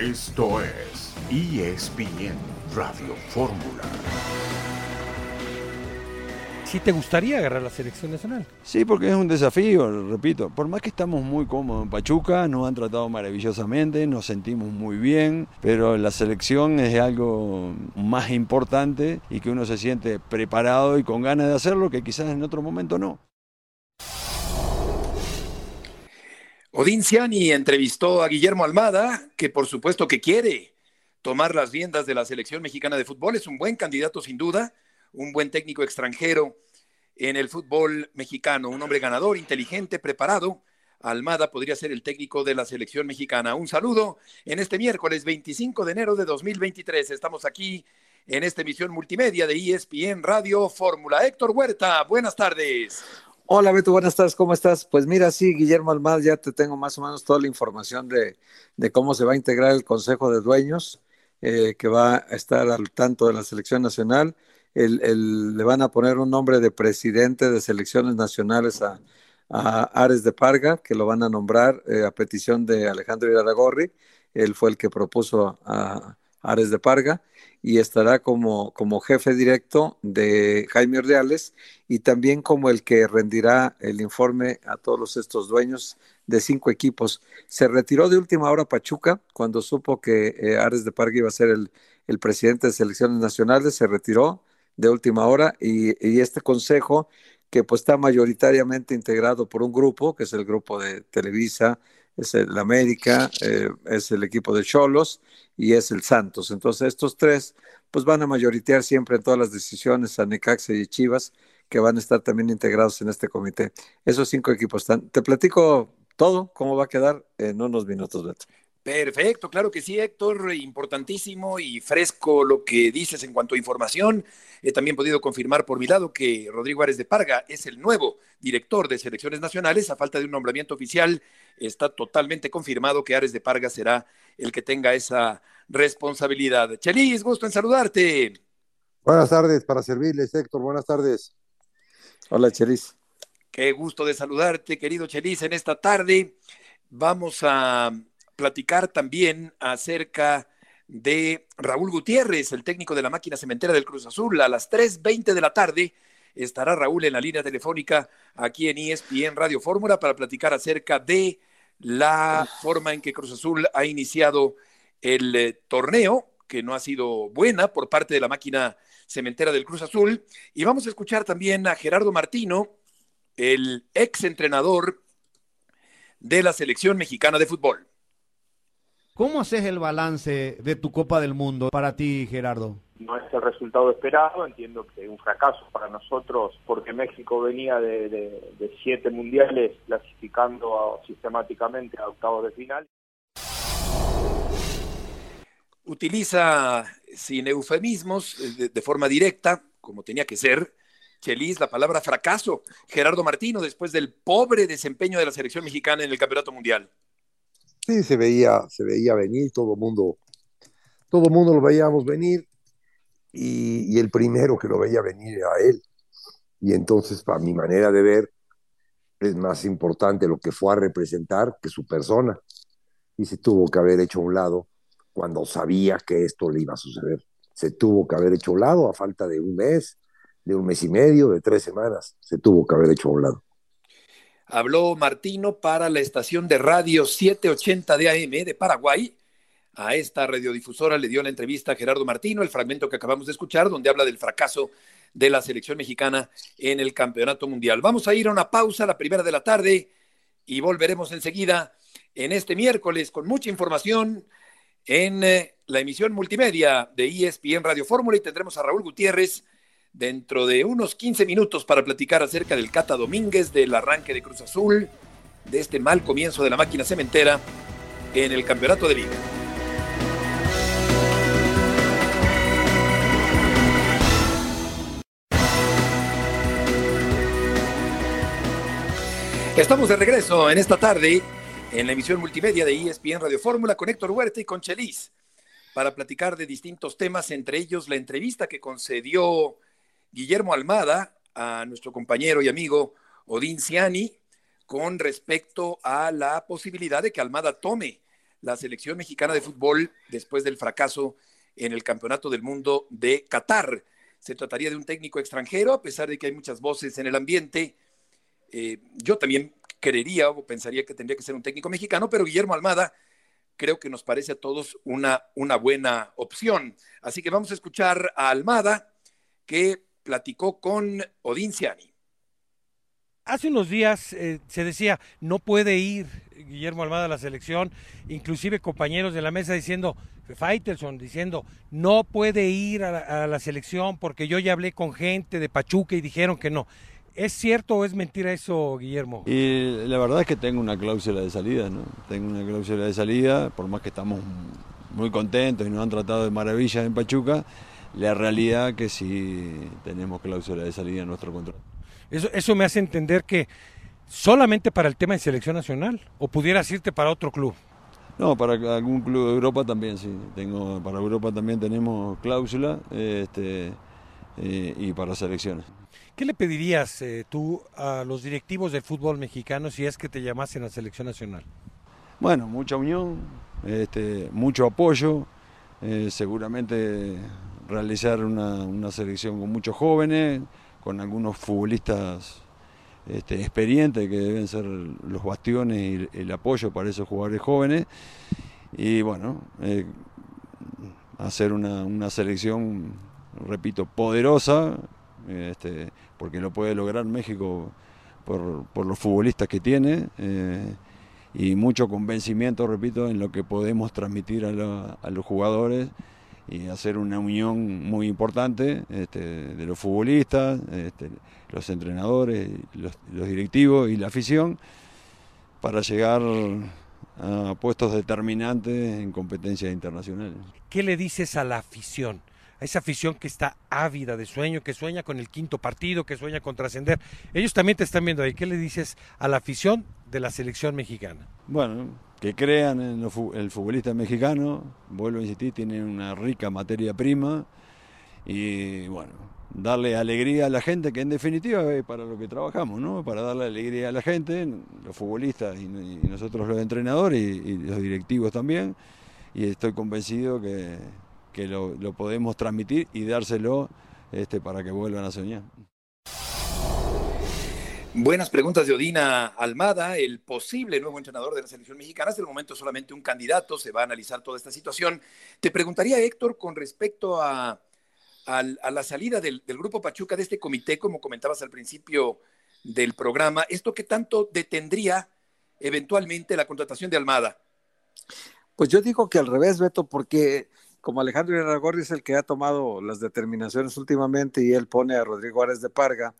Esto es ESPN Radio Fórmula. Si te gustaría agarrar la selección nacional. Sí, porque es un desafío, repito. Por más que estamos muy cómodos en Pachuca, nos han tratado maravillosamente, nos sentimos muy bien, pero la selección es algo más importante y que uno se siente preparado y con ganas de hacerlo que quizás en otro momento no. Odín Ciani entrevistó a Guillermo Almada, que por supuesto que quiere tomar las riendas de la selección mexicana de fútbol. Es un buen candidato sin duda, un buen técnico extranjero en el fútbol mexicano, un hombre ganador, inteligente, preparado. Almada podría ser el técnico de la selección mexicana. Un saludo en este miércoles 25 de enero de 2023. Estamos aquí en esta emisión multimedia de ESPN Radio Fórmula. Héctor Huerta, buenas tardes. Hola Beto, buenas tardes, ¿cómo estás? Pues mira, sí, Guillermo Almada, ya te tengo más o menos toda la información de, de cómo se va a integrar el Consejo de Dueños, eh, que va a estar al tanto de la selección nacional. El, el, le van a poner un nombre de presidente de selecciones nacionales a, a Ares de Parga, que lo van a nombrar eh, a petición de Alejandro Iraragorri. Él fue el que propuso a Ares de Parga y estará como, como jefe directo de Jaime Ordeales y también como el que rendirá el informe a todos estos dueños de cinco equipos. Se retiró de última hora Pachuca cuando supo que eh, Ares de Parga iba a ser el, el, presidente de selecciones nacionales, se retiró de última hora y, y este consejo que pues está mayoritariamente integrado por un grupo, que es el grupo de Televisa, es el América, eh, es el equipo de Cholos y es el Santos. Entonces estos tres pues van a mayoritear siempre en todas las decisiones a Necaxa y Chivas que van a estar también integrados en este comité. Esos cinco equipos están. Te platico todo, cómo va a quedar en unos minutos, Beto. Perfecto, claro que sí, Héctor, importantísimo y fresco lo que dices en cuanto a información. He también podido confirmar por mi lado que Rodrigo Árez de Parga es el nuevo director de selecciones nacionales. A falta de un nombramiento oficial, está totalmente confirmado que Ares de Parga será el que tenga esa responsabilidad. Chelis, gusto en saludarte. Buenas tardes, para servirles, Héctor, buenas tardes. Hola, Chelis. Qué gusto de saludarte, querido Chelis, en esta tarde. Vamos a platicar también acerca de Raúl Gutiérrez, el técnico de la máquina cementera del Cruz Azul. A las 3.20 de la tarde estará Raúl en la línea telefónica aquí en ESPN Radio Fórmula para platicar acerca de la forma en que Cruz Azul ha iniciado el eh, torneo, que no ha sido buena por parte de la máquina cementera del Cruz Azul. Y vamos a escuchar también a Gerardo Martino, el ex entrenador de la selección mexicana de fútbol. ¿Cómo haces el balance de tu Copa del Mundo para ti, Gerardo? No es el resultado esperado, entiendo que es un fracaso para nosotros porque México venía de, de, de siete mundiales clasificando a, sistemáticamente a octavos de final. Utiliza sin eufemismos, de, de forma directa, como tenía que ser, Chelis, la palabra fracaso. Gerardo Martino, después del pobre desempeño de la selección mexicana en el Campeonato Mundial. Sí, se veía, se veía venir, todo el mundo, todo mundo lo veíamos venir y, el primero que lo veía venir era él. Y entonces, para mi manera de ver, es más importante lo que fue a representar que su persona. Y se tuvo que haber hecho a un lado cuando sabía que esto le iba a suceder. Se tuvo que haber hecho a un lado a falta de un mes, de un mes y medio, de tres semanas. Se tuvo que haber hecho a un lado habló Martino para la estación de radio 780 de AM de Paraguay. A esta radiodifusora le dio la entrevista a Gerardo Martino, el fragmento que acabamos de escuchar, donde habla del fracaso de la selección mexicana en el Campeonato Mundial. Vamos a ir a una pausa, la primera de la tarde, y volveremos enseguida en este miércoles con mucha información en eh, la emisión multimedia de ESPN Radio Fórmula y tendremos a Raúl Gutiérrez dentro de unos 15 minutos para platicar acerca del Cata Domínguez, del arranque de Cruz Azul, de este mal comienzo de la máquina cementera en el campeonato de liga. Estamos de regreso en esta tarde en la emisión multimedia de ESPN Radio Fórmula con Héctor Huerta y con Chelis para platicar de distintos temas, entre ellos la entrevista que concedió Guillermo Almada a nuestro compañero y amigo Odín Ciani con respecto a la posibilidad de que Almada tome la selección mexicana de fútbol después del fracaso en el Campeonato del Mundo de Qatar. Se trataría de un técnico extranjero, a pesar de que hay muchas voces en el ambiente. Eh, yo también creería o pensaría que tendría que ser un técnico mexicano, pero Guillermo Almada creo que nos parece a todos una, una buena opción. Así que vamos a escuchar a Almada, que platicó con Odín Ciani. Hace unos días eh, se decía, no puede ir Guillermo Almada a la selección, inclusive compañeros de la mesa diciendo, Faitelson diciendo, no puede ir a la, selección porque yo ya hablé con gente de Pachuca y dijeron que no. ¿Es cierto o es mentira eso, Guillermo? Y la verdad es que tengo una cláusula de salida, ¿no? Tengo una cláusula de salida, por más que estamos muy contentos y nos han tratado de maravilla en Pachuca, la realidad que sí tenemos cláusula de salida en nuestro contrato. Eso, eso me hace entender que solamente para el tema de selección nacional o pudieras irte para otro club. No, para algún club de Europa también, sí. Tengo, para Europa también tenemos cláusula este, eh, y para selecciones. ¿Qué le pedirías eh, tú a los directivos del fútbol mexicano si es que te llamasen a la selección nacional? Bueno, mucha unión, este, mucho apoyo, eh, seguramente realizar una, una selección con muchos jóvenes, con algunos futbolistas este, experientes que deben ser los bastiones y el apoyo para esos jugadores jóvenes. Y bueno, eh, hacer una, selección, repito, poderosa, este, porque lo puede lograr México por, los futbolistas que tiene. Eh, y mucho convencimiento, repito, en lo que podemos transmitir a, a los jugadores y hacer una unión muy importante este, de los futbolistas, este, los entrenadores, los, directivos y la afición para llegar a puestos determinantes en competencias internacionales. ¿Qué le dices a la afición? A esa afición que está ávida de sueño, que sueña con el quinto partido, que sueña con trascender. Ellos también te están viendo ahí. ¿Qué le dices a la afición de la selección mexicana? Bueno, que crean en el futbolista mexicano, vuelvo a insistir, tiene una rica materia prima y bueno, darle alegría a la gente, que en definitiva es para lo que trabajamos, ¿no? Para darle alegría a la gente, los futbolistas y, nosotros los entrenadores y, los directivos también, y estoy convencido que, lo, lo, podemos transmitir y dárselo este, para que vuelvan a soñar. Buenas preguntas de Odina Almada, el posible nuevo entrenador de la selección mexicana. Hasta el momento solamente un candidato, se va a analizar toda esta situación. Te preguntaría, Héctor, con respecto a, la salida del, Grupo Pachuca de este comité, como comentabas al principio del programa, ¿esto qué tanto detendría eventualmente la contratación de Almada? Pues yo digo que al revés, Beto, porque como Alejandro Iraragorri es el que ha tomado las determinaciones últimamente y él pone a Rodrigo Árez de Parga,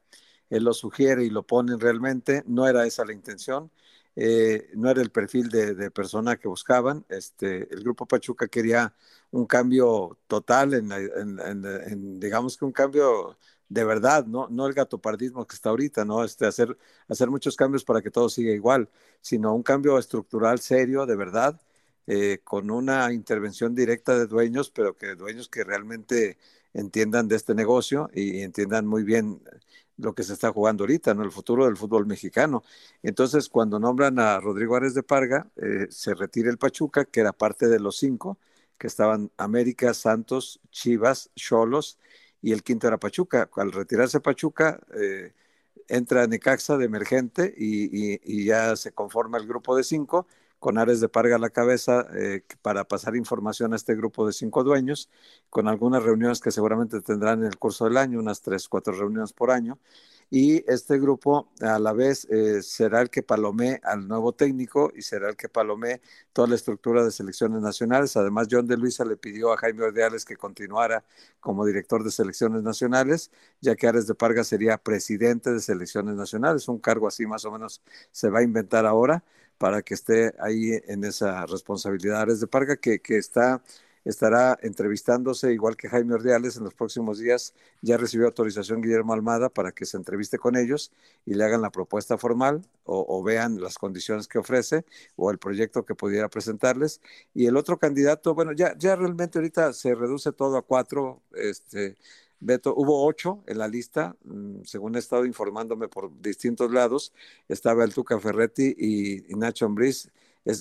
él lo sugiere y lo pone realmente, no era esa la intención, eh, no era el perfil de, persona que buscaban. Este, el grupo Pachuca quería un cambio total, en, digamos que un cambio de verdad, ¿no? no el gatopardismo que está ahorita, ¿no? Este, hacer, hacer muchos cambios para que todo siga igual, sino un cambio estructural serio, de verdad, eh, con una intervención directa de dueños, pero que dueños que realmente entiendan de este negocio y entiendan muy bien lo que se está jugando ahorita, ¿no? El futuro del fútbol mexicano. Entonces, cuando nombran a Rodrigo Árez de Parga, eh, se retira el Pachuca, que era parte de los cinco, que estaban América, Santos, Chivas, Cholos, y el quinto era Pachuca. Al retirarse Pachuca, eh, entra Necaxa de emergente y, ya se conforma el grupo de cinco, con Ares de Parga a la cabeza eh, para pasar información a este grupo de cinco dueños, con algunas reuniones que seguramente tendrán en el curso del año, unas tres, cuatro reuniones por año. Y este grupo a la vez eh, será el que palomee al nuevo técnico y será el que palomee toda la estructura de selecciones nacionales. Además, John de Luisa le pidió a Jaime Ordeales que continuara como director de selecciones nacionales, ya que Ares de Parga sería presidente de selecciones nacionales. Un cargo así más o menos se va a inventar ahora para que esté ahí en esa responsabilidad. Ares de Parga, que, está, estará entrevistándose, igual que Jaime Ordiales, en los próximos días. Ya recibió autorización Guillermo Almada para que se entreviste con ellos y le hagan la propuesta formal o, vean las condiciones que ofrece o el proyecto que pudiera presentarles. Y el otro candidato, bueno, ya, ya realmente ahorita se reduce todo a cuatro. Este, Beto, hubo ocho en la lista, mm, según he estado informándome por distintos lados. Estaba el Tuca Ferretti y, Nacho Ambriz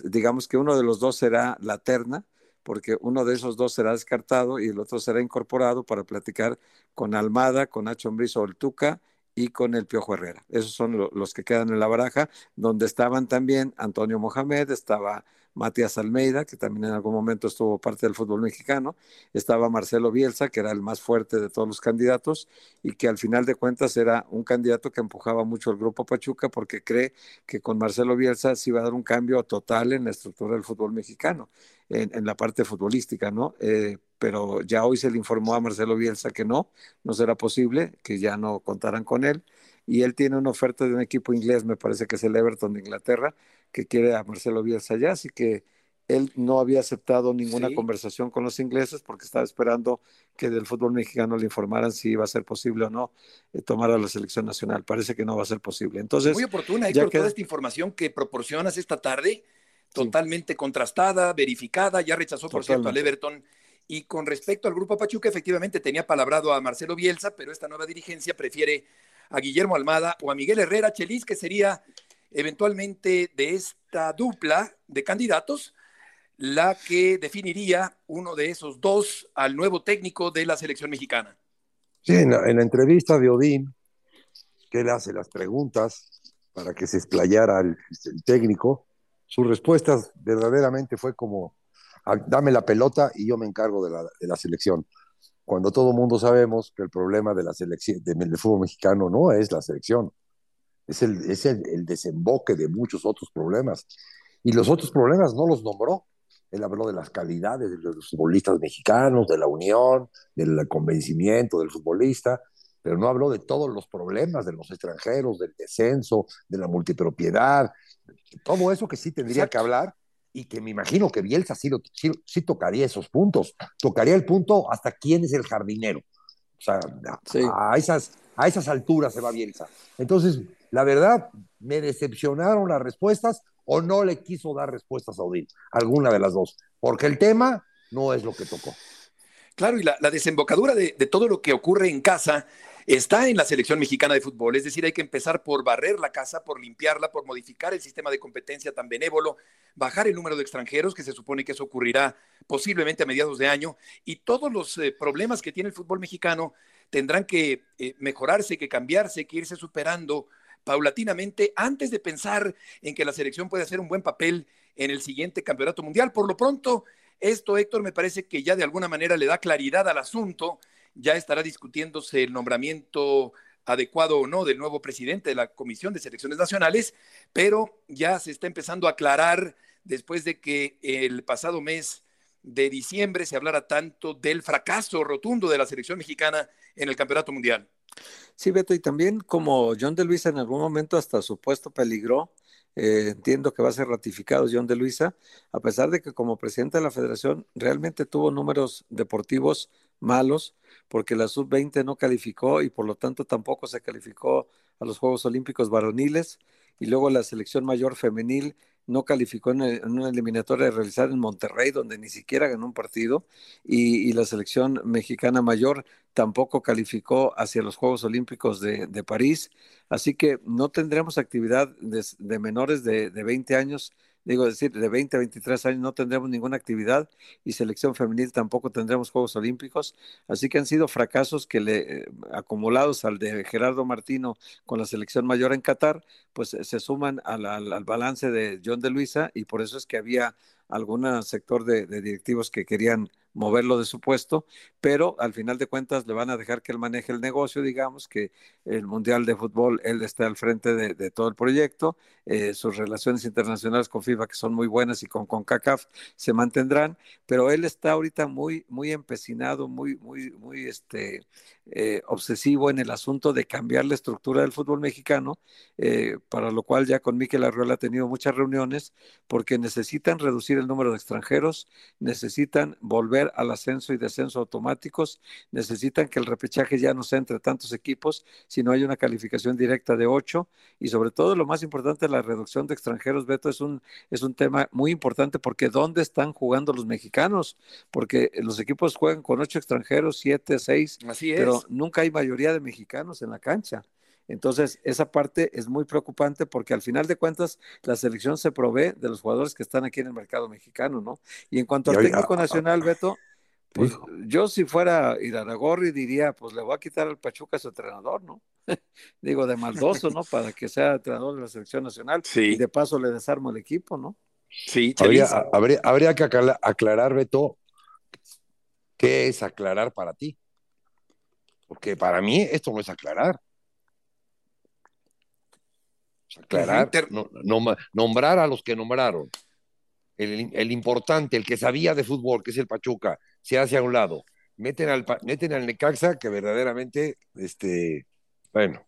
digamos que uno de los dos será la terna, porque uno de esos dos será descartado y el otro será incorporado para platicar con Almada, con Nacho Ambrizo o el Tuca y con el Piojo Herrera. Esos son los que quedan en la baraja, donde estaban también Antonio Mohamed, estaba Matías Almeida, que también en algún momento estuvo parte del fútbol mexicano, estaba Marcelo Bielsa, que era el más fuerte de todos los candidatos y que al final de cuentas era un candidato que empujaba mucho el grupo Pachuca porque cree que con Marcelo Bielsa se iba a dar un cambio total en la estructura del fútbol mexicano, en, la parte futbolística, ¿no? Eh, pero ya hoy se le informó a Marcelo Bielsa que no, no será posible, que ya no contarán con él y él tiene una oferta de un equipo inglés, me parece que es el Everton de Inglaterra, que quiere a Marcelo Bielsa allá, así que él no había aceptado ninguna conversación con los ingleses porque estaba esperando que del fútbol mexicano le informaran si iba a ser posible o no eh, tomar a la selección nacional. Parece que no va a ser posible. Entonces, muy oportuna, Héctor, toda esta información que proporcionas esta tarde, totalmente contrastada, verificada, ya rechazó, por cierto, al Everton. Y con respecto al grupo Pachuca, efectivamente tenía palabrado a Marcelo Bielsa, pero esta nueva dirigencia prefiere a Guillermo Almada o a Miguel Herrera Chelis, que sería eventualmente de esta dupla de candidatos la que definiría uno de esos dos al nuevo técnico de la selección mexicana. Sí, en la, entrevista de Odín, que él hace las preguntas para que se explayara el, técnico, su respuesta verdaderamente fue como, ah, dame la pelota y yo me encargo de la, de la selección cuando todo el mundo sabemos que el problema de la selección, del fútbol mexicano no es la selección, es, el, es el, desemboque de muchos otros problemas. Y los otros problemas no los nombró. Él habló de las calidades de los futbolistas mexicanos, de la unión, del convencimiento del futbolista, pero no habló de todos los problemas de los extranjeros, del descenso, de la multipropiedad, todo eso que sí tendría que hablar y que me imagino que Bielsa sí, sí, tocaría esos puntos. Tocaría el punto hasta quién es el jardinero. O sea, a, esas, a esas alturas se va Bielsa. Entonces, la verdad, me decepcionaron las respuestas o no le quiso dar respuestas a Odín, alguna de las dos, porque el tema no es lo que tocó. Claro, y la, desembocadura de, todo lo que ocurre en casa está en la selección mexicana de fútbol. Es decir, hay que empezar por barrer la casa, por limpiarla, por modificar el sistema de competencia tan benévolo, bajar el número de extranjeros, que se supone que eso ocurrirá posiblemente a mediados de año, y todos los eh, problemas que tiene el fútbol mexicano tendrán que eh, mejorarse, que cambiarse, que irse superando paulatinamente antes de pensar en que la selección puede hacer un buen papel en el siguiente campeonato mundial. Por lo pronto, esto, Héctor, me parece que ya de alguna manera le da claridad al asunto ya estará discutiéndose el nombramiento adecuado o no del nuevo presidente de la Comisión de Selecciones Nacionales, pero ya se está empezando a aclarar después de que el pasado mes de diciembre se hablara tanto del fracaso rotundo de la selección mexicana en el Campeonato Mundial. Sí, Beto, y también como John de Luisa en algún momento hasta su puesto peligró, eh, entiendo que va a ser ratificado John de Luisa, a pesar de que como presidente de la federación realmente tuvo números deportivos malos, porque la sub-20 no calificó y por lo tanto tampoco se calificó a los Juegos Olímpicos varoniles, y luego la selección mayor femenil no calificó en, una eliminatoria realizada en Monterrey, donde ni siquiera ganó un partido, y, la selección mexicana mayor tampoco calificó hacia los Juegos Olímpicos de, París. Así que no tendremos actividad de, menores de, de 20 años digo decir, de 20 a 23 años no tendremos ninguna actividad y selección femenil tampoco tendremos Juegos Olímpicos, así que han sido fracasos que le eh, acumulados al de Gerardo Martino con la selección mayor en Qatar, pues se suman al, al balance de John de Luisa y por eso es que había algún sector de, directivos que querían moverlo de su puesto, pero al final de cuentas le van a dejar que él maneje el negocio, digamos, que el Mundial de Fútbol, él está al frente de, todo el proyecto, eh, sus relaciones internacionales con FIFA, que son muy buenas, y con CONCACAF se mantendrán, pero él está ahorita muy, muy empecinado, muy, muy, muy este, eh, obsesivo en el asunto de cambiar la estructura del fútbol mexicano, eh, para lo cual ya con Miquel Arreola ha tenido muchas reuniones, porque necesitan reducir el número de extranjeros, necesitan volver al ascenso y descenso automáticos, necesitan que el repechaje ya no sea entre tantos equipos, sino hay una calificación directa de ocho, y sobre todo lo más importante, la reducción de extranjeros, Beto, es un, es un tema muy importante porque ¿dónde están jugando los mexicanos? Porque los equipos juegan con ocho extranjeros, siete, seis, pero nunca hay mayoría de mexicanos en la cancha. Entonces, esa parte es muy preocupante porque al final de cuentas la selección se provee de los jugadores que están aquí en el mercado mexicano, ¿no? Y en cuanto al técnico nacional, Beto, pues yo si fuera Iraragorri diría, pues le voy a quitar al Pachuca a su entrenador, ¿no? Digo, de maldoso, ¿no? Para que sea entrenador de la selección nacional y de paso le desarmo el equipo, ¿no? Sí, habría, habría, habría que aclarar, Beto, qué es aclarar para ti. Porque para mí esto no es aclarar. aclarar, nombrar a los que nombraron. El, importante, el que sabía de fútbol, que es el Pachuca, se hace a un lado. Meten al, meten al Necaxa, que verdaderamente, este, bueno,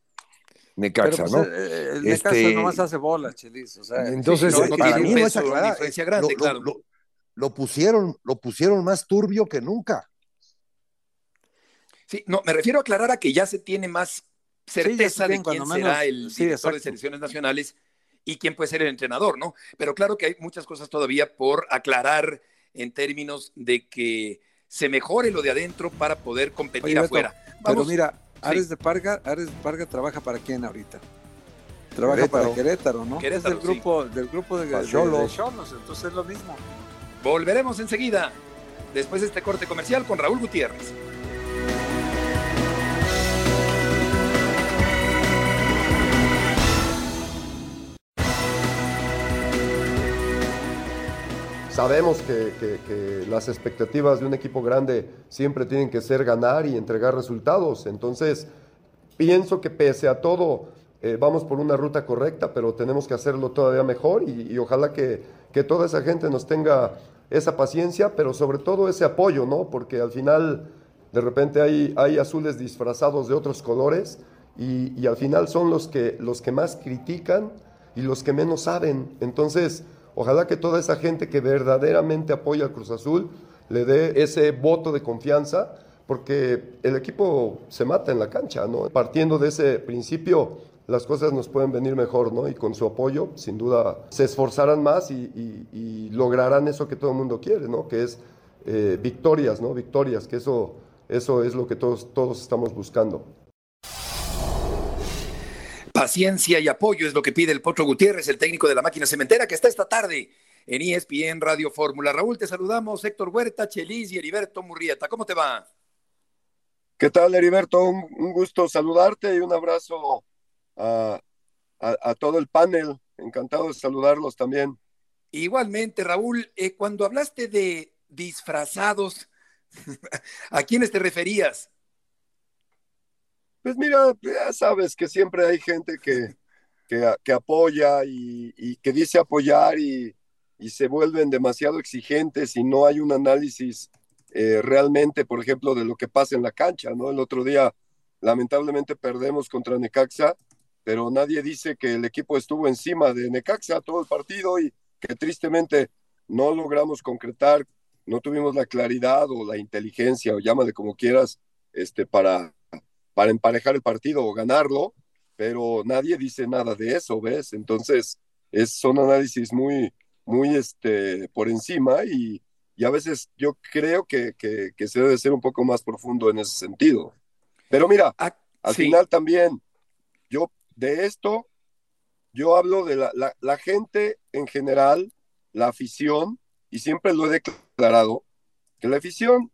Necaxa, pues, ¿no? Eh, el Necaxa este, nomás hace bola, Chelis. O sea, entonces, para mí no es aclarar. Grande, lo, claro. lo, pusieron, lo pusieron más turbio que nunca. Sí, no, me refiero a aclarar a que ya se tiene más certeza de quién será el director de selecciones nacionales y quién puede ser el entrenador, ¿no? Pero claro que hay muchas cosas todavía por aclarar en términos de que se mejore lo de adentro para poder competir afuera. pero mira, Ares de Parga, Ares de Parga trabaja para quién ahorita? Trabaja para Querétaro, ¿no? es del grupo, del grupo de, de, Cholos, entonces es lo mismo. Volveremos enseguida, después de este corte comercial con Raúl Gutiérrez. Sabemos que, las expectativas de un equipo grande siempre tienen que ser ganar y entregar resultados. Entonces, pienso que pese a todo, eh, vamos por una ruta correcta, pero tenemos que hacerlo todavía mejor y, ojalá que, toda esa gente nos tenga esa paciencia, pero sobre todo ese apoyo, ¿no? Porque al final, de repente hay, hay azules disfrazados de otros colores y, y al final son los que, los que más critican y los que menos saben. Entonces, Ojalá que toda esa gente que verdaderamente apoya al Cruz Azul le dé ese voto de confianza, porque el equipo se mata en la cancha, ¿no? Partiendo de ese principio, las cosas nos pueden venir mejor, ¿no? Y con su apoyo, sin duda, se esforzarán más y, lograrán eso que todo el mundo quiere, ¿no? Que es eh, victorias, ¿no? Victorias, que eso, eso es lo que todos, todos estamos buscando. Paciencia y apoyo es lo que pide el Potro Gutiérrez, el técnico de la máquina cementera, que está esta tarde en ESPN Radio Fórmula. Raúl, te saludamos. Héctor Huerta, Chelis y Heriberto Murrieta. ¿Cómo te va? ¿Qué tal, Heriberto? Un, gusto saludarte y un abrazo a, todo el panel. Encantado de saludarlos también. Igualmente, Raúl, eh, cuando hablaste de disfrazados, ¿a quiénes te referías? Pues mira, ya sabes que siempre hay gente que, que, apoya y, que dice apoyar y, se vuelven demasiado exigentes y no hay un análisis eh, realmente, por ejemplo, de lo que pasa en la cancha, ¿no? El otro día, lamentablemente, perdemos contra Necaxa, pero nadie dice que el equipo estuvo encima de Necaxa todo el partido y que tristemente no logramos concretar, no tuvimos la claridad o la inteligencia, o llámale como quieras, este, para para emparejar el partido o ganarlo, pero nadie dice nada de eso, ¿ves? Entonces, es, son análisis muy, muy este, por encima y, y a veces yo creo que, que, se debe ser un poco más profundo en ese sentido. Pero mira, ah, al final también, yo de esto, yo hablo de la, la, la gente en general, la afición, y siempre lo he declarado, que la afición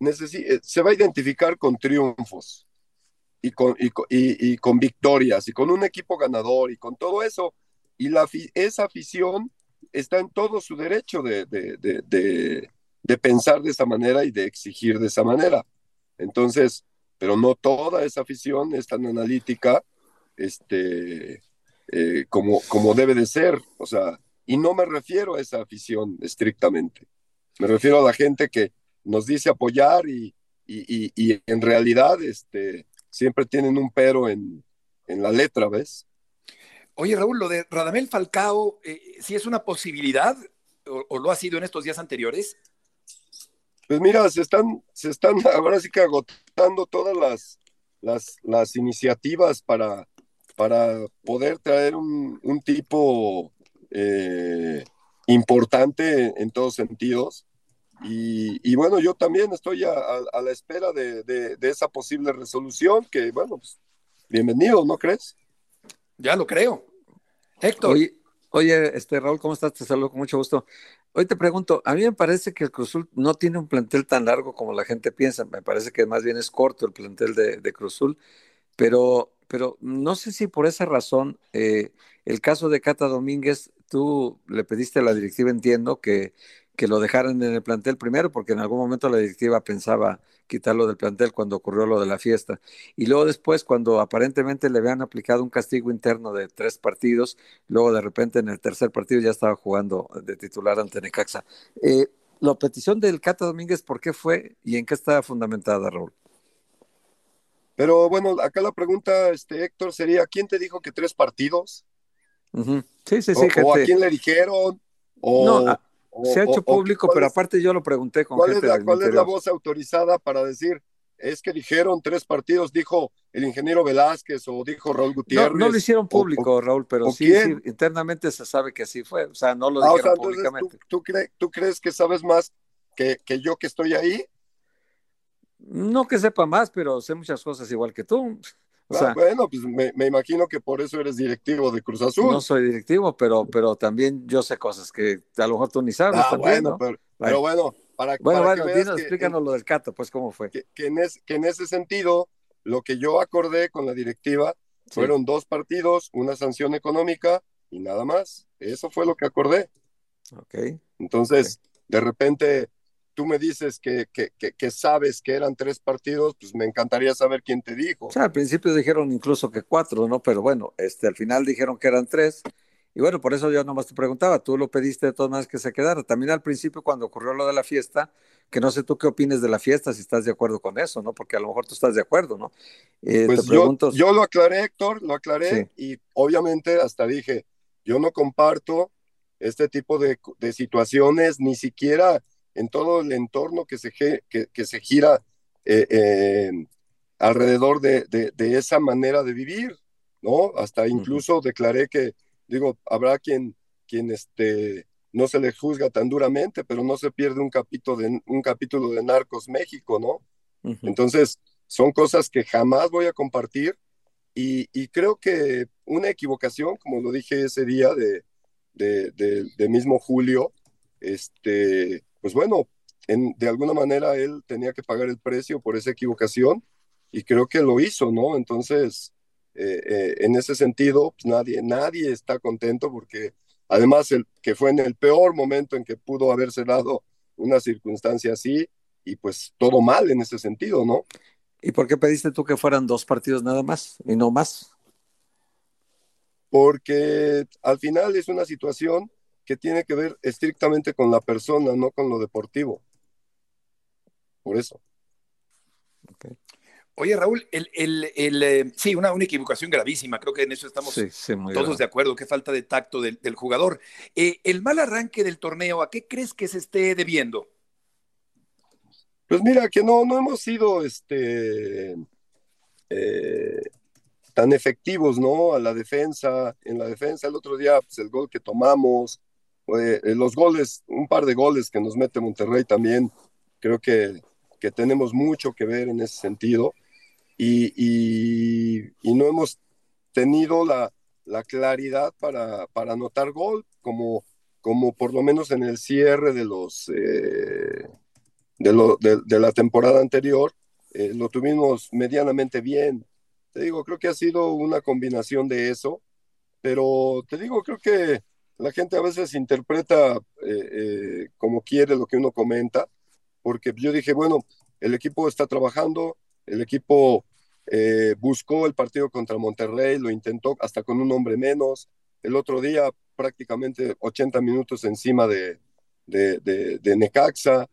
eh, se va a identificar con triunfos y con, y, con victorias y con un equipo ganador y con todo eso. Y la, esa afición está en todo su derecho de, de, pensar de esa manera y de exigir de esa manera. Entonces, pero no toda esa afición es tan analítica este, eh, como, como debe de ser. O sea, y no me refiero a esa afición estrictamente. Me refiero a la gente que nos dice apoyar y, y, y en realidad este, siempre tienen un pero en, la letra, ¿ves? Oye, Raúl, lo de Radamel Falcao, eh, ¿sí es una posibilidad o, lo ha sido en estos días anteriores? Pues mira, se están, se están ahora sí que agotando todas las, las, las iniciativas para, para poder traer un, tipo eh, importante en todos sentidos. Y, bueno, yo también estoy a, la espera de, esa posible resolución, que bueno, pues, bienvenido, ¿no crees? Ya lo creo. Héctor. Oye, oye, este Raúl, ¿cómo estás? Te saludo con mucho gusto. Hoy te pregunto, a mí me parece que el Cruzul no tiene un plantel tan largo como la gente piensa, me parece que más bien es corto el plantel de, de Cruzul, pero, pero no sé si por esa razón eh, el caso de Cata Domínguez, tú le pediste a la directiva, entiendo, que, que lo dejaran en el plantel primero, porque en algún momento la directiva pensaba quitarlo del plantel cuando ocurrió lo de la fiesta. Y luego después, cuando aparentemente le habían aplicado un castigo interno de tres partidos, luego de repente en el tercer partido ya estaba jugando de titular ante Necaxa. Eh, la petición del Cata Domínguez, ¿por qué fue y en qué está fundamentada, Raúl? Pero bueno, acá la pregunta, este, Héctor, sería, ¿quién te dijo que tres partidos? Uh -huh. Sí, sí, sí. O, gente... o, a quién le dijeron? O, no, se ha hecho público, pero aparte yo lo pregunté con ¿cuál gente es la, ¿Cuál es la voz autorizada para decir, es que dijeron tres partidos, dijo el ingeniero Velázquez o dijo Raúl Gutiérrez? No, no lo hicieron público, o, Raúl, pero sí, internamente se sabe que así fue. O sea, no lo Ah, o dijeron sea, entonces, públicamente. ¿tú, tú, cre ¿tú, crees que sabes más que, que yo que estoy ahí? No que sepa más, pero sé muchas cosas igual que tú. O Ah, sea, bueno, pues me, me, imagino que por eso eres directivo de Cruz Azul. no soy directivo, pero, pero también yo sé cosas que a lo mejor tú ni sabes. ah, también, bueno, ¿no? pero, pero, bueno, para, bueno, para bueno, que explícanos lo del Cato, pues cómo fue. Que, que, en es, que, en ese sentido, lo que yo acordé con la directiva sí. fueron dos partidos, una sanción económica y nada más. Eso fue lo que acordé. Ok. Entonces, okay. de repente, tú me dices que, que, que, que, sabes que eran tres partidos, pues me encantaría saber quién te dijo. O sea, al principio dijeron incluso que cuatro, ¿no? Pero bueno, este, al final dijeron que eran tres. Y bueno, por eso yo nomás te preguntaba, tú lo pediste de todas maneras que se quedara. También al principio, cuando ocurrió lo de la fiesta, que no sé tú qué opines de la fiesta, si estás de acuerdo con eso, ¿no? Porque a lo mejor tú estás de acuerdo, ¿no? Eh, pues te pregunto... yo, yo, lo aclaré, Héctor, lo aclaré sí. y obviamente hasta dije, yo no comparto este tipo de, de situaciones, ni siquiera en todo el entorno que se, que, que se gira eh, eh, alrededor de, de, de, esa manera de vivir, ¿no? Hasta incluso uh -huh. declaré que, digo, habrá quien, quien este, no se le juzga tan duramente, pero no se pierde un capítulo de, un capítulo de Narcos México, ¿no? Uh -huh. Entonces, son cosas que jamás voy a compartir y, y, creo que una equivocación, como lo dije ese día de, de, de mismo Julio, este, pues bueno, en, de alguna manera él tenía que pagar el precio por esa equivocación y creo que lo hizo, ¿no? Entonces, eh, eh, en ese sentido, pues nadie, nadie está contento porque además el que fue en el peor momento en que pudo haberse dado una circunstancia así y pues todo mal en ese sentido, ¿no? ¿Y por qué pediste tú que fueran dos partidos nada más y no más? Porque al final es una situación que tiene que ver estrictamente con la persona, no con lo deportivo. Por eso. Okay. Oye, Raúl, el, el, el, eh, sí, una, una, equivocación gravísima, creo que en eso estamos sí, sí, todos grave. de acuerdo, qué falta de tacto del, del jugador. Eh, el mal arranque del torneo, ¿a qué crees que se esté debiendo? Pues mira, que no, no hemos sido este, eh, tan efectivos, ¿no? A la defensa, en la defensa el otro día, pues el gol que tomamos, eh, los goles, un par de goles que nos mete Monterrey también, creo que, que tenemos mucho que ver en ese sentido y, no hemos tenido la, la claridad para, para, anotar gol, como, como por lo menos en el cierre de los eh, de, la temporada anterior, eh, lo tuvimos medianamente bien. Te digo, creo que ha sido una combinación de eso, pero te digo, creo que la gente a veces interpreta eh, eh, como quiere lo que uno comenta, porque yo dije, bueno, el equipo está trabajando, el equipo eh, buscó el partido contra Monterrey, lo intentó hasta con un hombre menos, el otro día prácticamente 80 minutos encima de, de, Necaxa,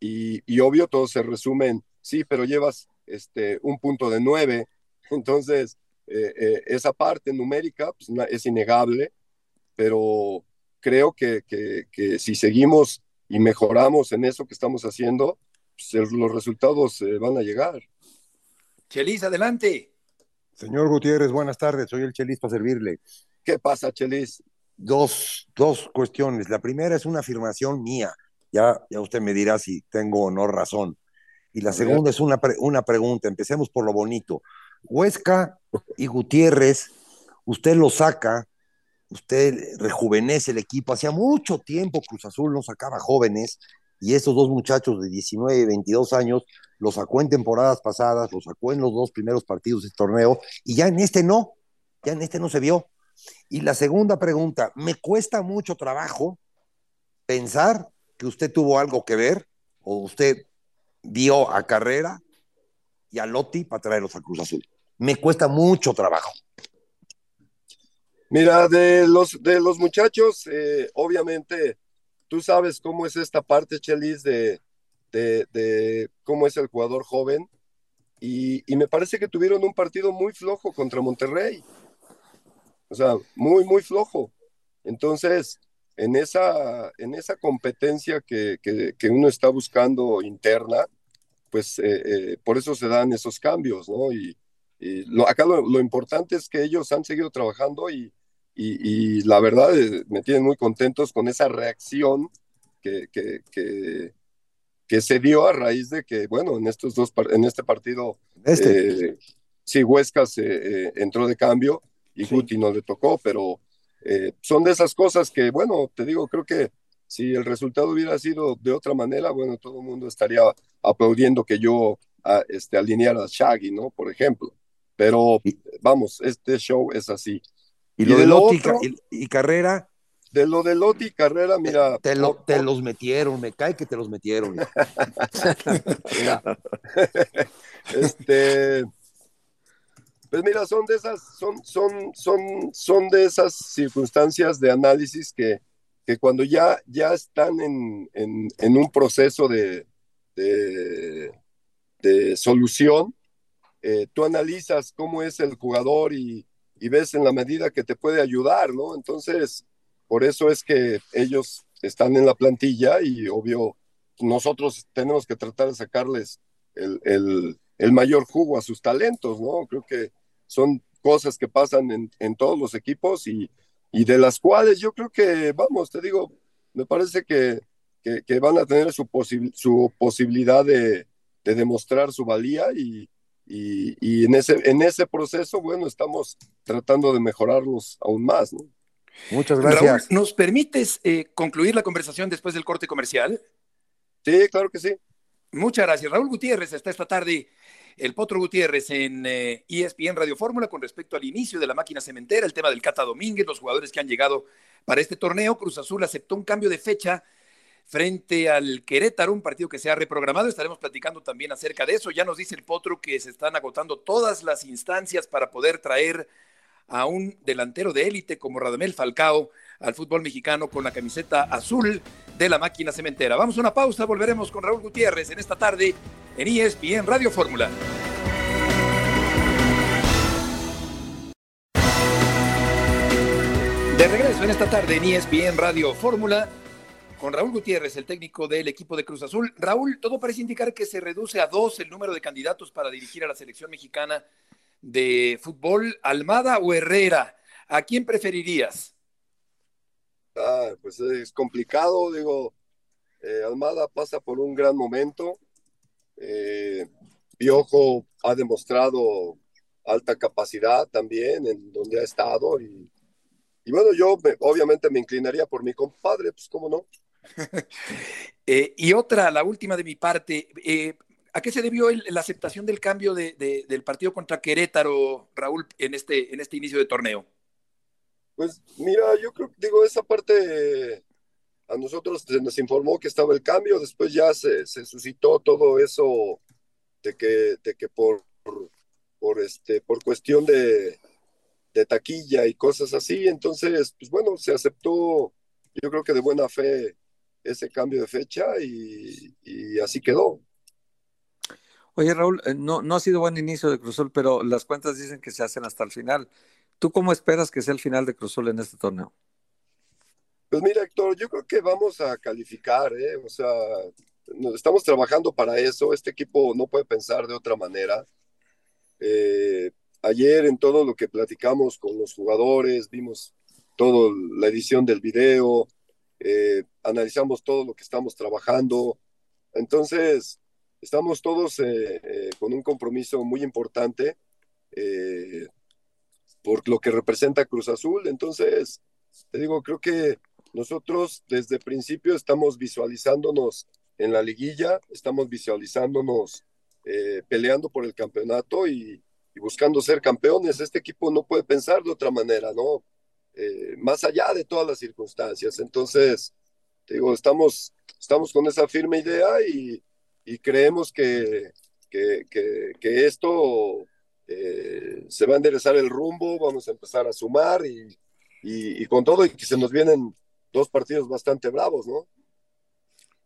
y, y, obvio todo se resume sí, pero llevas este, un punto de nueve, entonces esa parte numérica pues, es innegable, pero creo que, que, que, si seguimos y mejoramos en eso que estamos haciendo, pues, los resultados eh, van a llegar. Chelis, adelante. Señor Gutiérrez, buenas tardes, soy el Chelis para servirle. ¿Qué pasa, Chelis? Dos, dos cuestiones. La primera es una afirmación mía ya, ya usted me dirá si tengo o no razón. Y la segunda es una, pre una pregunta, empecemos por lo bonito. Huesca y Gutiérrez, usted lo saca, usted rejuvenece el equipo. Hacía mucho tiempo Cruz Azul no sacaba jóvenes y esos dos muchachos de 19 y 22 años los sacó en temporadas pasadas, los sacó en los dos primeros partidos del torneo y ya en este no, ya en este no se vio. Y la segunda pregunta, me cuesta mucho trabajo pensar que usted tuvo algo que ver o usted vio a Carrera y a Lotti para traerlos a Cruz Azul. Me cuesta mucho trabajo. Mira, de los, de los muchachos, eh, obviamente, tú sabes cómo es esta parte, Chelis, de, de, cómo es el jugador joven. Y, y, me parece que tuvieron un partido muy flojo contra Monterrey. O sea, muy, muy flojo. Entonces, en esa, en esa competencia que, que, que uno está buscando interna, pues eh, eh, por eso se dan esos cambios, ¿no? Y, lo, acá lo, lo, importante es que ellos han seguido trabajando y, y, y la verdad eh, me tienen muy contentos con esa reacción que, que, que, que, se dio a raíz de que, bueno, en estos dos, en este partido, este. Eh, sí, Huesca se eh, entró de cambio y sí. Guti no le tocó, pero eh, son de esas cosas que, bueno, te digo, creo que si el resultado hubiera sido de otra manera, bueno, todo el mundo estaría aplaudiendo que yo a, este, alineara a Shaggy, ¿no? Por ejemplo. Pero vamos, este show es así. Y, y lo de Lotti y, y, Carrera. De lo de Lotti y Carrera, mira. Te, lo, te, los metieron, me cae que te los metieron. este. Pues mira, son de esas, son, son, son, son de esas circunstancias de análisis que, que cuando ya, ya están en, en, en un proceso de, de, de solución, eh, tú analizas cómo es el jugador y, y, ves en la medida que te puede ayudar, ¿no? Entonces, por eso es que ellos están en la plantilla y obvio, nosotros tenemos que tratar de sacarles el, el, el mayor jugo a sus talentos, ¿no? Creo que son cosas que pasan en, en todos los equipos y, y, de las cuales yo creo que, vamos, te digo, me parece que, que, van a tener su, posi su posibilidad de, de, demostrar su valía y, y, y, en, ese, en ese proceso, bueno, estamos tratando de mejorarlos aún más, ¿no? Muchas gracias. Raúl, ¿nos permites eh, concluir la conversación después del corte comercial? Sí, claro que sí. Muchas gracias. Raúl Gutiérrez está esta tarde, el Potro Gutiérrez en eh, ESPN Radio Fórmula con respecto al inicio de la máquina cementera, el tema del Cata Domínguez, los jugadores que han llegado para este torneo. Cruz Azul aceptó un cambio de fecha frente al Querétaro, un partido que se ha reprogramado. Estaremos platicando también acerca de eso. Ya nos dice el Potro que se están agotando todas las instancias para poder traer a un delantero de élite como Radamel Falcao al fútbol mexicano con la camiseta azul de la máquina cementera. Vamos a una pausa, volveremos con Raúl Gutiérrez en esta tarde en ESPN Radio Fórmula. De regreso en esta tarde en ESPN Radio Fórmula con Raúl Gutiérrez, el técnico del equipo de Cruz Azul. Raúl, todo parece indicar que se reduce a dos el número de candidatos para dirigir a la selección mexicana de fútbol, Almada o Herrera. ¿A quién preferirías? Ah, pues es complicado, digo, eh, Almada pasa por un gran momento. Eh, Piojo ha demostrado alta capacidad también en donde ha estado y, bueno, yo me, obviamente me inclinaría por mi compadre, pues cómo no. eh, y otra, la última de mi parte, eh, ¿a qué se debió la aceptación del cambio de, de, del partido contra Querétaro, Raúl, en este, en este inicio de torneo? Pues mira, yo creo que digo, esa parte a nosotros se nos informó que estaba el cambio, después ya se, se suscitó todo eso de que, de que por, por, este, por cuestión de, de taquilla y cosas así, entonces, pues bueno, se aceptó, yo creo que de buena fe ese cambio de fecha y, y así quedó. Oye, Raúl, eh, no, no ha sido buen inicio de Cruzul, pero las cuentas dicen que se hacen hasta el final. ¿Tú cómo esperas que sea el final de Cruzul en este torneo? Pues mira, Héctor, yo creo que vamos a calificar, ¿eh? O sea, estamos trabajando para eso. Este equipo no puede pensar de otra manera. Eh, ayer en todo lo que platicamos con los jugadores, vimos toda la edición del video, eh, analizamos todo lo que estamos trabajando. Entonces, estamos todos eh, eh, con un compromiso muy importante por lo que representa Cruz Azul. Entonces, te digo, creo que nosotros desde principio estamos visualizándonos en la liguilla, estamos visualizándonos peleando por el campeonato y, y, buscando ser campeones. Este equipo no puede pensar de otra manera, ¿no? Eh, más allá de todas las circunstancias. Entonces, te digo, estamos, estamos con esa firme idea y, y creemos que, que, que, que esto eh, se va a enderezar el rumbo, vamos a empezar a sumar y, y, y, con todo y que se nos vienen dos partidos bastante bravos, ¿no?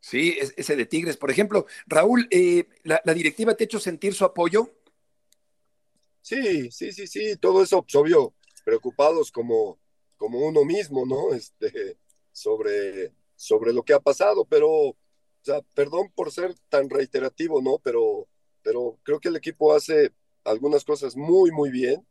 Sí, ese de Tigres, por ejemplo. Raúl, eh, ¿la, ¿la, directiva te ha hecho sentir su apoyo? Sí, sí, sí, sí, todo eso, pues, obvio, preocupados como, como uno mismo, ¿no? Este, sobre, sobre lo que ha pasado, pero, o sea, perdón por ser tan reiterativo, ¿no? Pero, pero creo que el equipo hace algunas cosas muy, muy bien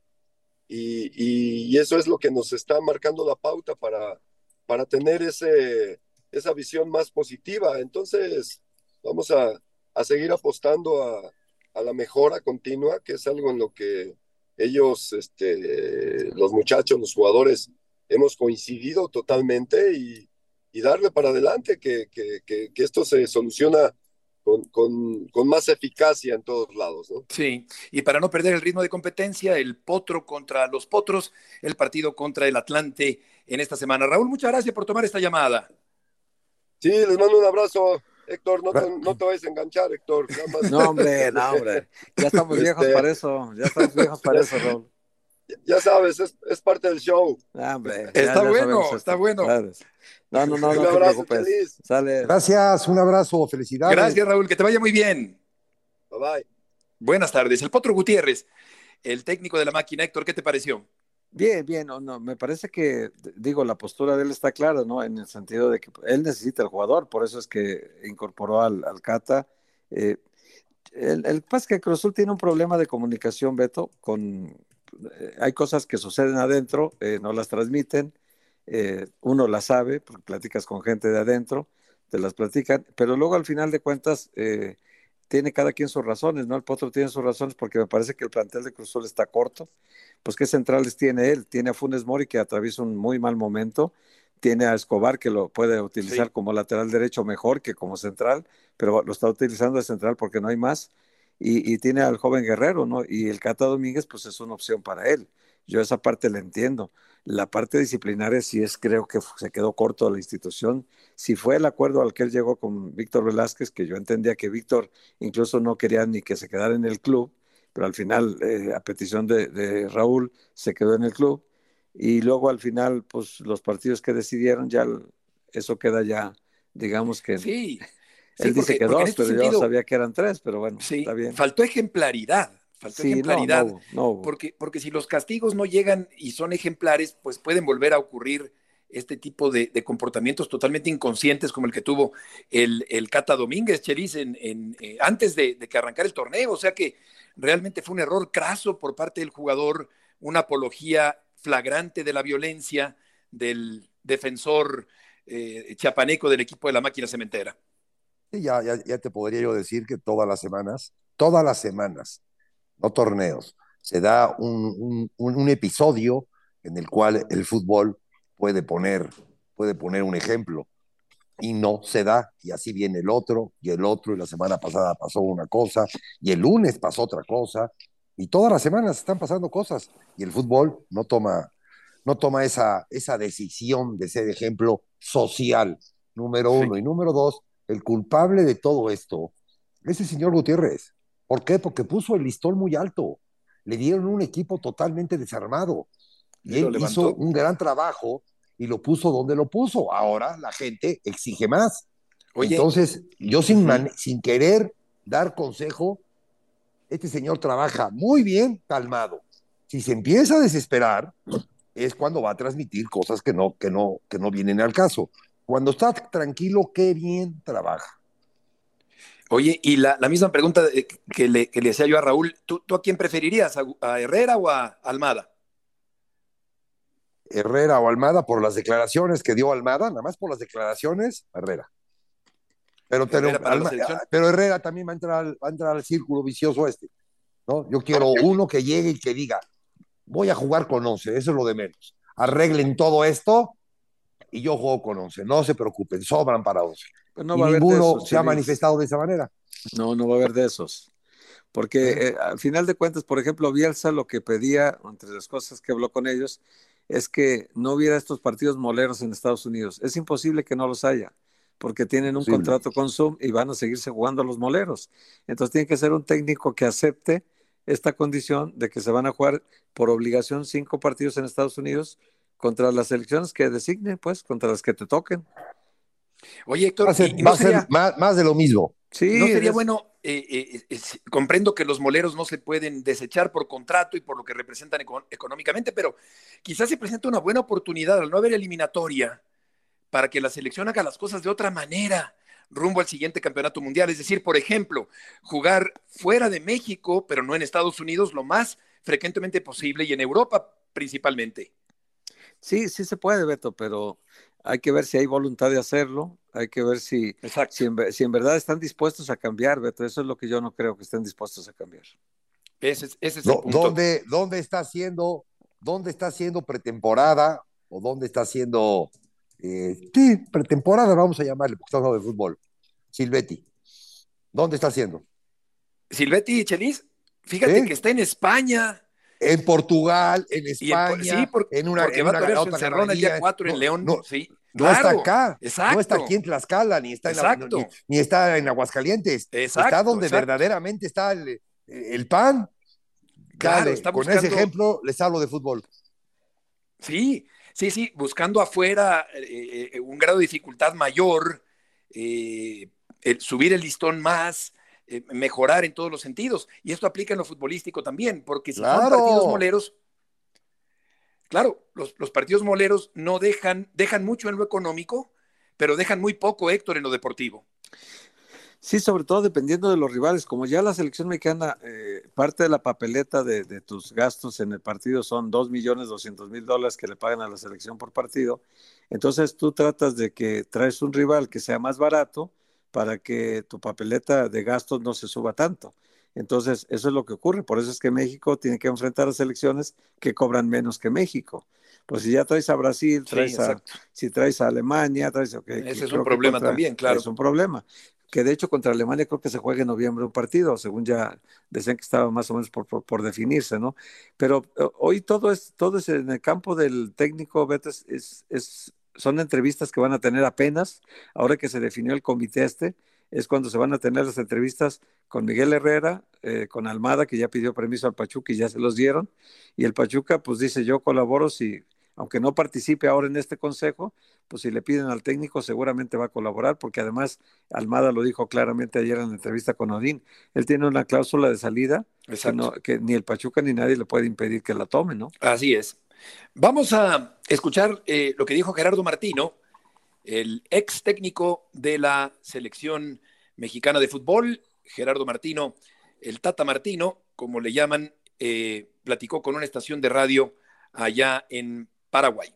y, y, y eso es lo que nos está marcando la pauta para, para tener ese, esa visión más positiva. Entonces, vamos a, a seguir apostando a, a, la mejora continua, que es algo en lo que ellos, este, los muchachos, los jugadores, hemos coincidido totalmente y, y darle para adelante, que, que, que, que esto se soluciona con, con, con, más eficacia en todos lados. ¿no? Sí, y para no perder el ritmo de competencia, el Potro contra los Potros, el partido contra el Atlante en esta semana. Raúl, muchas gracias por tomar esta llamada. Sí, les mando un abrazo. Héctor, no te, no te vayas a enganchar, Héctor. Más... No, hombre, no, hombre. Ya estamos viejos este... para eso. Ya estamos viejos para eso, Raúl. Ya sabes, es, es parte del show. Ah, hombre, está ya, bueno, está bueno. No, no, no, un no abrazo, te feliz. Sale. Gracias, un abrazo, felicidades. Gracias, Raúl, que te vaya muy bien. Bye bye. Buenas tardes. El Potro Gutiérrez, el técnico de la máquina. Héctor, ¿qué te pareció? Bien, bien, no, no, me parece que, digo, la postura de él está clara, ¿no? En el sentido de que él necesita el jugador, por eso es que incorporó al, al Cata. Eh, el, el pasa que Cruzul tiene un problema de comunicación, Beto, con, hay cosas que suceden adentro, eh, no las transmiten, eh, uno las sabe, porque platicas con gente de adentro, te las platican, pero luego al final de cuentas eh, tiene cada quien sus razones, ¿no? El Potro tiene sus razones porque me parece que el plantel de Cruzul está corto, pues ¿qué centrales tiene él? Tiene a Funes Mori que atraviesa un muy mal momento, tiene a Escobar que lo puede utilizar sí. como lateral derecho mejor que como central, pero lo está utilizando de central porque no hay más. Y, tiene al joven Guerrero, ¿no? Y el Cata Domínguez, pues es una opción para él. Yo esa parte la entiendo. La parte disciplinaria sí es, creo que se quedó corto la institución. Si fue el acuerdo al que él llegó con Víctor Velázquez, que yo entendía que Víctor incluso no quería ni que se quedara en el club, pero al final, eh, a petición de, de Raúl, se quedó en el club. Y luego al final, pues los partidos que decidieron, ya eso queda ya, digamos que... Sí. Él sí, dice porque, que dos, este pero sentido, yo sabía que eran tres, pero bueno, sí, está bien. Faltó ejemplaridad, faltó sí, ejemplaridad. No, no, no. Porque, porque si los castigos no llegan y son ejemplares, pues pueden volver a ocurrir este tipo de, de comportamientos totalmente inconscientes como el que tuvo el, el Cata Domínguez, Chelis, en, en, eh, antes de, de, que arrancara el torneo. O sea que realmente fue un error craso por parte del jugador, una apología flagrante de la violencia del defensor eh, chiapaneco del equipo de la máquina cementera. Ya, ya, ya, te podría yo decir que todas las semanas, todas las semanas, no torneos, se da un, un, un episodio en el cual el fútbol puede poner, puede poner un ejemplo y no se da, y así viene el otro, y el otro, y la semana pasada pasó una cosa, y el lunes pasó otra cosa, y todas las semanas están pasando cosas, y el fútbol no toma, no toma esa, esa decisión de ser ejemplo social, número uno, sí. y número dos, el culpable de todo esto es el señor Gutiérrez. ¿Por qué? Porque puso el listón muy alto. Le dieron un equipo totalmente desarmado. Y, y él hizo un gran trabajo y lo puso donde lo puso. Ahora la gente exige más. Oye, Entonces, yo sin, man, sin querer dar consejo, este señor trabaja muy bien calmado. Si se empieza a desesperar, es cuando va a transmitir cosas que no, que no, que no vienen al caso. Cuando está tranquilo, qué bien trabaja. Oye, y la, la misma pregunta que le, que le, hacía yo a Raúl, ¿tú, tú a quién preferirías? ¿A, ¿A, Herrera o a Almada? Herrera o Almada por las declaraciones que dio Almada, nada más por las declaraciones, Herrera. Pero, Herrera pero Herrera también va a, entrar, va a entrar al círculo vicioso este. ¿no? Yo quiero uno que llegue y que diga, voy a jugar con 11, eso es lo de menos. Arreglen todo esto y yo juego con 11. No se preocupen, sobran para 11. Pues no y va a haber de ninguno esos, se ha manifestado de esa manera. No, no va a haber de esos. Porque eh, al final de cuentas, por ejemplo, Bielsa lo que pedía, entre las cosas que habló con ellos, es que no hubiera estos partidos moleros en Estados Unidos. Es imposible que no los haya, porque tienen un Imposible. contrato con Zoom y van a seguirse jugando a los moleros. Entonces tiene que ser un técnico que acepte esta condición de que se van a jugar por obligación cinco partidos en Estados Unidos contra las elecciones que designen, pues, contra las que te toquen. Oye, Héctor, Va a ser, ¿y- y no va a ser sería- más, más de lo mismo. Sí, ¿No sería es- bueno? eh, eh, es- comprendo que los moleros no se pueden desechar por contrato y por lo que representan eco- económicamente, pero quizás se presenta una buena oportunidad al no haber eliminatoria para que la selección haga las cosas de otra manera rumbo al siguiente campeonato mundial. Es decir, por ejemplo, jugar fuera de México, pero no en Estados Unidos, lo más frecuentemente posible y en Europa principalmente. Sí, sí se puede, Beto, pero hay que ver si hay voluntad de hacerlo, hay que ver si, si, en, si en verdad están dispuestos a cambiar, Beto. Eso es lo que yo no creo que estén dispuestos a cambiar. Ese es, ese es el punto. ¿Dónde, dónde está haciendo, dónde está haciendo pretemporada o dónde está haciendo, eh, sí, pretemporada, vamos a llamarle, porque estamos hablando de fútbol. Silvetti. ¿Dónde está haciendo? Silvetti y Chelis, fíjate que está en España. En Portugal, en Y en- España, sí, en una, porque en va a una su otra el día ganadería. 4 en León. No, sí, no está acá, Exacto. no está aquí en Tlaxcala, ni está en, la- ni, ni está en Aguascalientes. Exacto, está donde exacto. verdaderamente está el, el pan. Claro, Dale, está con buscando- ese ejemplo les hablo de fútbol. Sí, sí, sí, buscando afuera eh, eh, un grado de dificultad mayor, eh, el- subir el listón más, eh, mejorar en todos los sentidos. Y esto aplica en lo futbolístico también, porque si son Claro. partidos moleros, claro, los, los partidos moleros no dejan, dejan mucho en lo económico, pero dejan muy poco, Héctor, en lo deportivo. Sí, sobre todo dependiendo de los rivales. Como ya la selección mexicana, eh, parte de la papeleta de, de tus gastos en el partido son dos millones doscientos mil dólares que le pagan a la selección por partido. Entonces tú tratas de que traes un rival que sea más barato para que tu papeleta de gastos no se suba tanto. Entonces, eso es lo que ocurre. Por eso es que México tiene que enfrentar a selecciones que cobran menos que México. Pues si ya traes a Brasil, Sí, traes a, si traes a Alemania, traes Ese es un problema también, claro. Es un problema. Que de hecho contra Alemania creo que se juega en noviembre un partido, según ya decían que estaba más o menos por, por, por definirse, ¿no? Pero eh, hoy todo es, todo es en el campo del técnico, Beto, es, es, es- son entrevistas que van a tener apenas, ahora que se definió el comité este, es cuando se van a tener las entrevistas con Miguel Herrera, eh, con Almada, que ya pidió permiso al Pachuca y ya se los dieron, y el Pachuca pues dice yo colaboro si, aunque no participe ahora en este consejo, pues si le piden al técnico seguramente va a colaborar, porque además Almada lo dijo claramente ayer en la entrevista con Odín, él tiene una cláusula de salida que, no- que ni el Pachuca ni nadie le puede impedir que la tome, ¿no? Así es. Vamos a escuchar eh, lo que dijo Gerardo Martino, el ex técnico de la selección mexicana de fútbol. Gerardo Martino, el Tata Martino, como le llaman, eh, platicó con una estación de radio allá en Paraguay.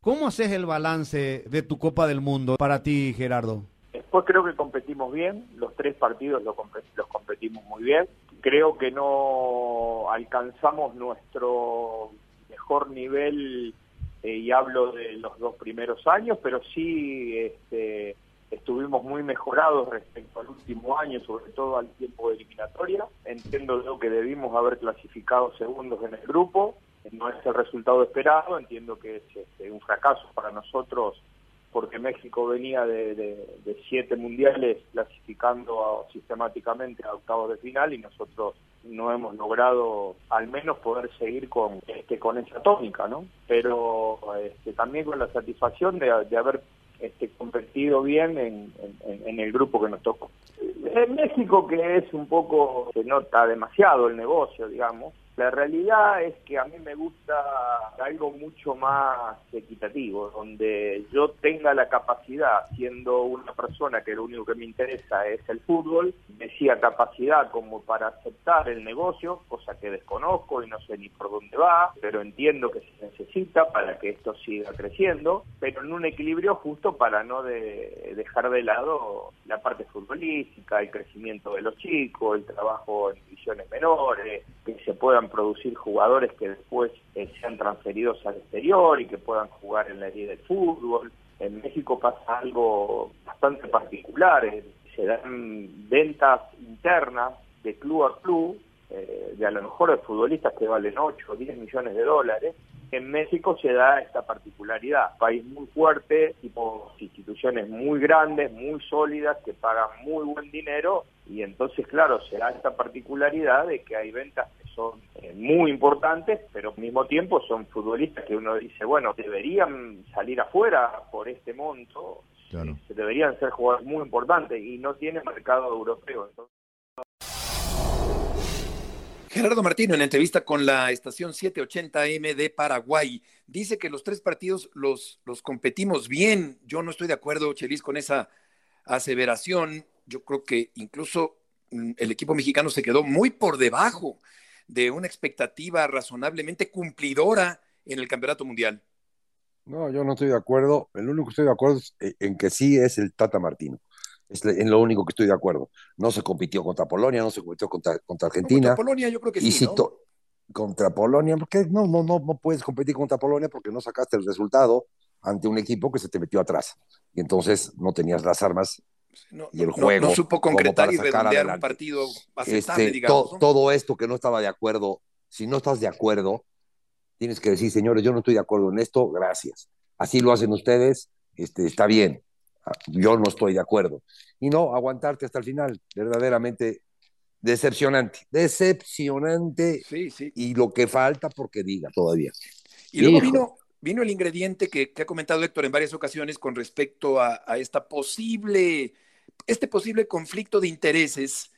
¿Cómo haces el balance de tu Copa del Mundo para ti, Gerardo? Después creo que competimos bien, los tres partidos los competimos muy bien. Creo que no alcanzamos nuestro mejor nivel, eh, y hablo de los dos primeros años, pero sí este, estuvimos muy mejorados respecto al último año, sobre todo al tiempo de eliminatoria. Entiendo yo que debimos haber clasificado segundos en el grupo, no es el resultado esperado, entiendo que es este, un fracaso para nosotros porque México venía de, siete mundiales clasificando a- sistemáticamente a octavos de final y nosotros no hemos logrado al menos poder seguir con este, con esa tónica, ¿no? Pero este, también con la satisfacción de, de haber este, competido bien en, en- en el grupo que nos tocó. En México, que es un poco, se nota demasiado el negocio, digamos, la realidad es que a mí me gusta algo mucho más equitativo, donde yo tenga la capacidad, siendo una persona que lo único que me interesa es el fútbol, decía capacidad como para aceptar el negocio, cosa que desconozco y no sé ni por dónde va, pero entiendo que se necesita para que esto siga creciendo, pero en un equilibrio justo para no de, dejar de lado la parte futbolística, el crecimiento de los chicos, el trabajo en divisiones menores, que se puedan producir jugadores que después eh, sean transferidos al exterior y que puedan jugar en la liga de fútbol. En México pasa algo bastante particular, eh, se dan ventas internas de club a club, eh, de a lo mejor de futbolistas que valen 8 o 10 millones de dólares, en México se da esta particularidad. País muy fuerte, tipo instituciones muy grandes, muy sólidas, que pagan muy buen dinero y entonces, claro, se da esta particularidad de que hay ventas que son eh, muy importantes, pero al mismo tiempo son futbolistas que uno dice, bueno, deberían salir afuera por este monto, se deberían ser jugadores muy importantes y no tienen mercado europeo. Entonces, Gerardo Martino, en entrevista con la estación 780M de Paraguay, dice que los tres partidos los, los competimos bien. Yo no estoy de acuerdo, Chelis, con esa aseveración. Yo creo que incluso mm, el equipo mexicano se quedó muy por debajo de una expectativa razonablemente cumplidora en el Campeonato Mundial. No, yo no estoy de acuerdo. El único que estoy de acuerdo es eh, en que sí es el Tata Martino. Es en lo único que estoy de acuerdo. No se compitió contra Polonia, no se compitió contra, contra Argentina. Contra Polonia yo creo que sí, ¿no? Contra Polonia, porque no, no, no, no puedes competir contra Polonia porque no sacaste el resultado ante un equipo que se te metió atrás. Y entonces no tenías las armas y el juego. No, supo concretar y redondear un partido aceptable, este, digamos. Todo esto que no estaba de acuerdo, si no estás de acuerdo, tienes que decir, señores, yo no estoy de acuerdo en esto, gracias. Así lo hacen ustedes, este, está bien yo no estoy de acuerdo. Y no, aguantarte hasta el final, verdaderamente decepcionante, decepcionante. Sí, sí. Y lo que falta porque diga todavía. Y luego vino, vino el ingrediente que, ha comentado Héctor en varias ocasiones con respecto a, esta posible, este posible conflicto de intereses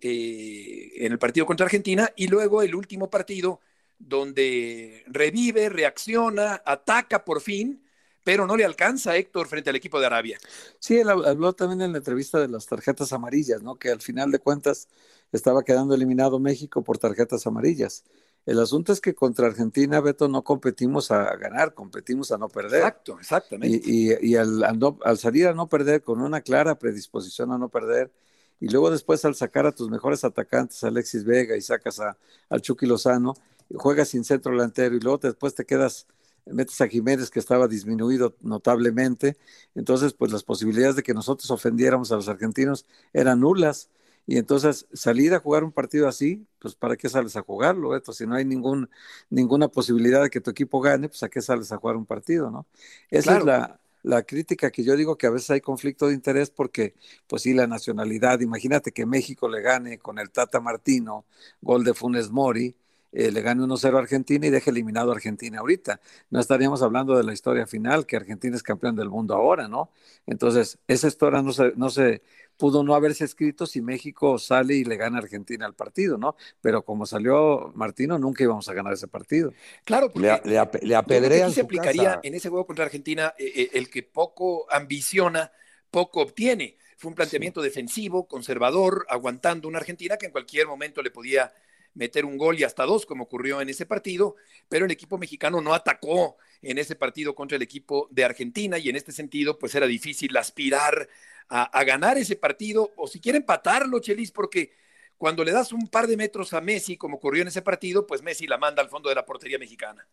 eh, en el partido contra Argentina y luego el último partido donde revive, reacciona, ataca por fin pero no le alcanza Héctor frente al equipo de Arabia. Sí, él habló también en la entrevista de las tarjetas amarillas, ¿no? Que al final de cuentas estaba quedando eliminado México por tarjetas amarillas. El asunto es que contra Argentina, Beto, no competimos a ganar, competimos a no perder. Exacto, exactamente. Y, al, al, salir a no perder con una clara predisposición a no perder, y luego después al sacar a tus mejores atacantes, Alexis Vega, y sacas a, al Chucky Lozano, y juegas sin centro delantero, y luego después te quedas metes a Jiménez que estaba disminuido notablemente, entonces pues las posibilidades de que nosotros ofendiéramos a los argentinos eran nulas. Y entonces salir a jugar un partido así, pues ¿para qué sales a jugarlo? Esto? Si no hay ningún, ninguna posibilidad de que tu equipo gane, pues ¿a qué sales a jugar un partido? ¿no? Esa es la, la crítica que yo digo que a veces hay conflicto de interés porque, pues sí, la nacionalidad, imagínate que México le gane con el Tata Martino, gol de Funes Mori, eh, le gane 1-0 a Argentina y deje eliminado a Argentina ahorita. No estaríamos hablando de la historia final, que Argentina es campeón del mundo ahora, ¿no? Entonces, esa historia no se, no se pudo no haberse escrito si México sale y le gana a Argentina al partido, ¿no? Pero como salió Martino, nunca íbamos a ganar ese partido. Claro, porque le, le, se aplicaría en ese juego contra Argentina eh, eh, el que poco ambiciona, poco obtiene. Fue un planteamiento defensivo, conservador, aguantando una Argentina que en cualquier momento le podía meter un gol y hasta dos, como ocurrió en ese partido, pero el equipo mexicano no atacó en ese partido contra el equipo de Argentina y en este sentido, pues era difícil aspirar a, ganar ese partido o si quiere empatarlo, Chelis, porque cuando le das un par de metros a Messi, como ocurrió en ese partido, pues Messi la manda al fondo de la portería mexicana.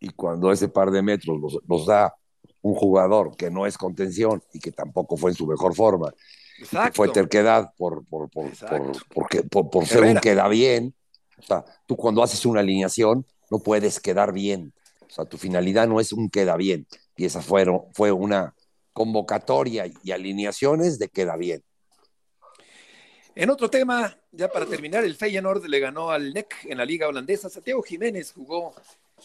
Y cuando ese par de metros los, da un jugador que no es contención y que tampoco fue en su mejor forma, que fue terquedad por, por, por, por, por ser un queda bien, o sea, tú cuando haces una alineación no puedes quedar bien. O sea, tu finalidad no es un queda bien. Y esa fueron, fue una convocatoria y alineaciones de queda bien. En otro tema, ya para terminar, el Feyenoord le ganó al NEC en la liga holandesa. Santiago Jiménez jugó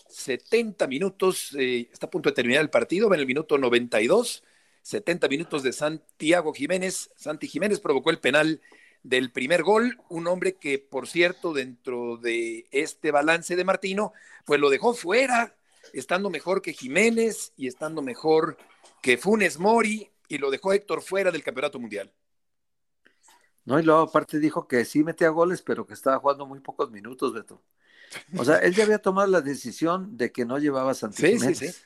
70 minutos, eh, está a punto de terminar el partido, en el minuto 92, 70 minutos de Santiago Jiménez. Santi Jiménez provocó el penal del primer gol, un hombre que, por cierto, dentro de este balance de Martino, pues lo dejó fuera estando mejor que Jiménez y estando mejor que Funes Mori y lo dejó Héctor fuera del Campeonato Mundial. No, y luego aparte dijo que sí metía goles, pero que estaba jugando muy pocos minutos, Beto. O sea, él ya había tomado la decisión de que no llevaba a Santi Sí, Jiménez. sí, sí.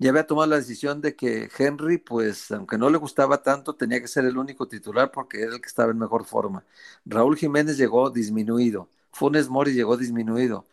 Ya había tomado la decisión de que Henry, pues, aunque no le gustaba tanto, tenía que ser el único titular porque era el que estaba en mejor forma. Raúl Jiménez llegó disminuido. Funes Mori llegó disminuido.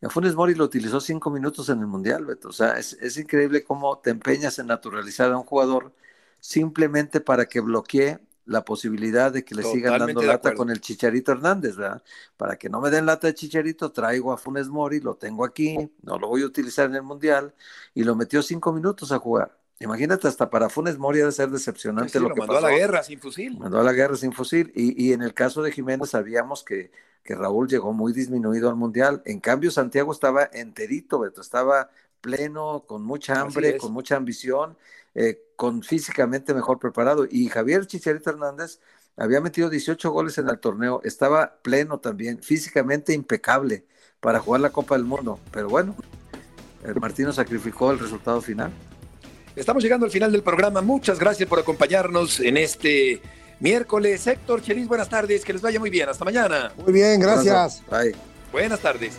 Y Funes Mori lo utilizó cinco minutos en el Mundial, Beto. O sea, es, es increíble cómo te empeñas en naturalizar a un jugador simplemente para que bloquee la posibilidad de que le sigan dando lata con el Chicharito Hernández, ¿verdad? Para que no me den lata de Chicharito, traigo a Funes Mori, lo tengo aquí, no lo voy a utilizar en el Mundial, y lo metió cinco minutos a jugar. Imagínate, hasta para Funes Mori ha de ser decepcionante Sí, lo, lo que mandó pasó. a la guerra sin fusil. Mandó a la guerra sin fusil. Y, y en el caso de Jiménez sabíamos que, que Raúl llegó muy disminuido al Mundial. En cambio, Santiago estaba enterito, Beto, estaba pleno, con mucha hambre, con mucha ambición, eh, con físicamente mejor preparado. Y Javier Chicharito Hernández había metido 18 goles en el torneo, estaba pleno también, físicamente impecable para jugar la Copa del Mundo. Pero bueno, el Martino sacrificó el resultado final. Estamos llegando al final del programa. Muchas gracias por acompañarnos en este miércoles. Héctor Chelis, buenas tardes. Que les vaya muy bien. Hasta mañana. Muy bien, gracias. Bye. Buenas tardes.